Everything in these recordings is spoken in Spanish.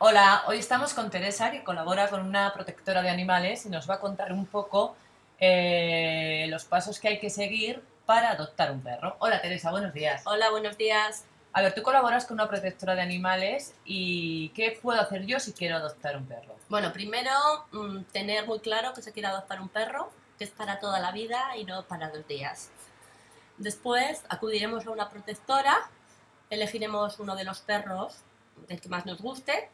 Hola, hoy estamos con Teresa, que colabora con una protectora de animales y nos va a contar un poco eh, los pasos que hay que seguir para adoptar un perro. Hola Teresa, buenos días. Hola, buenos días. A ver, tú colaboras con una protectora de animales y ¿qué puedo hacer yo si quiero adoptar un perro? Bueno, primero mm, tener muy claro que se quiere adoptar un perro, que es para toda la vida y no para dos días. Después acudiremos a una protectora, elegiremos uno de los perros del que más nos guste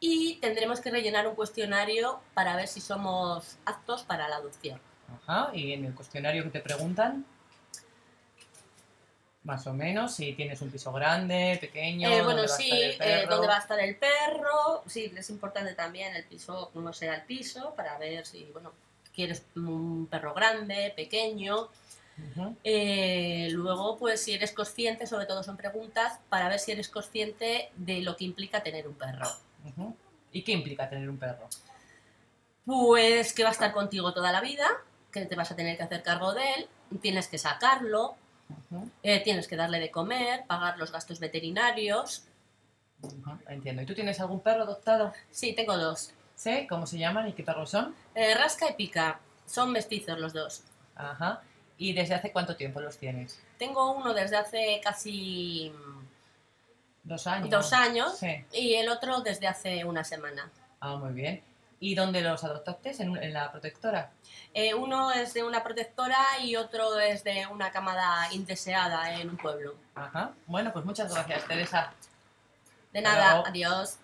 y tendremos que rellenar un cuestionario para ver si somos aptos para la adopción. Ajá, y en el cuestionario que te preguntan, más o menos, si tienes un piso grande, pequeño, Eh, dónde bueno, va a sí, estar el eh, perro. dónde va a estar el perro, sí, es importante también el piso, cómo sea el piso, para ver si, bueno, quieres un perro grande, pequeño. Eh, luego, pues si eres consciente, sobre todo son preguntas, para ver si eres consciente de lo que implica tener un perro. ¿Y qué implica tener un perro? Pues que va a estar contigo toda la vida, que te vas a tener que hacer cargo de él, tienes que sacarlo, eh, tienes que darle de comer, pagar los gastos veterinarios. Ujú, Entiendo. ¿Y tú tienes algún perro adoptado? Sí, tengo dos. ¿Sí? ¿Cómo se llaman y qué perros son? Eh, Rasca y Pica, son mestizos los dos. Ajá. ¿Y desde hace cuánto tiempo los tienes? Tengo uno desde hace casi ¿Dos años? dos años Sí. y el otro desde hace una semana. Ah, muy bien. ¿Y dónde los adoptaste? ¿En, en la protectora? Eh, uno es de una protectora y otro es de una camada indeseada en un pueblo. Ajá. Bueno, pues muchas gracias, Teresa. De nada, adiós.